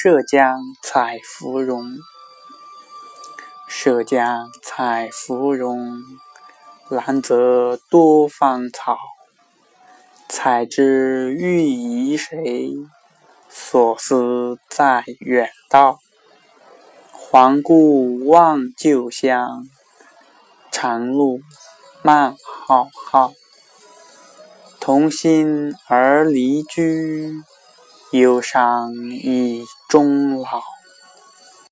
涉江采芙蓉，涉江采芙蓉，兰泽多芳草。采之欲遗谁？所思在远道。还顾望旧乡，长路漫浩浩。同心而离居，忧伤已终。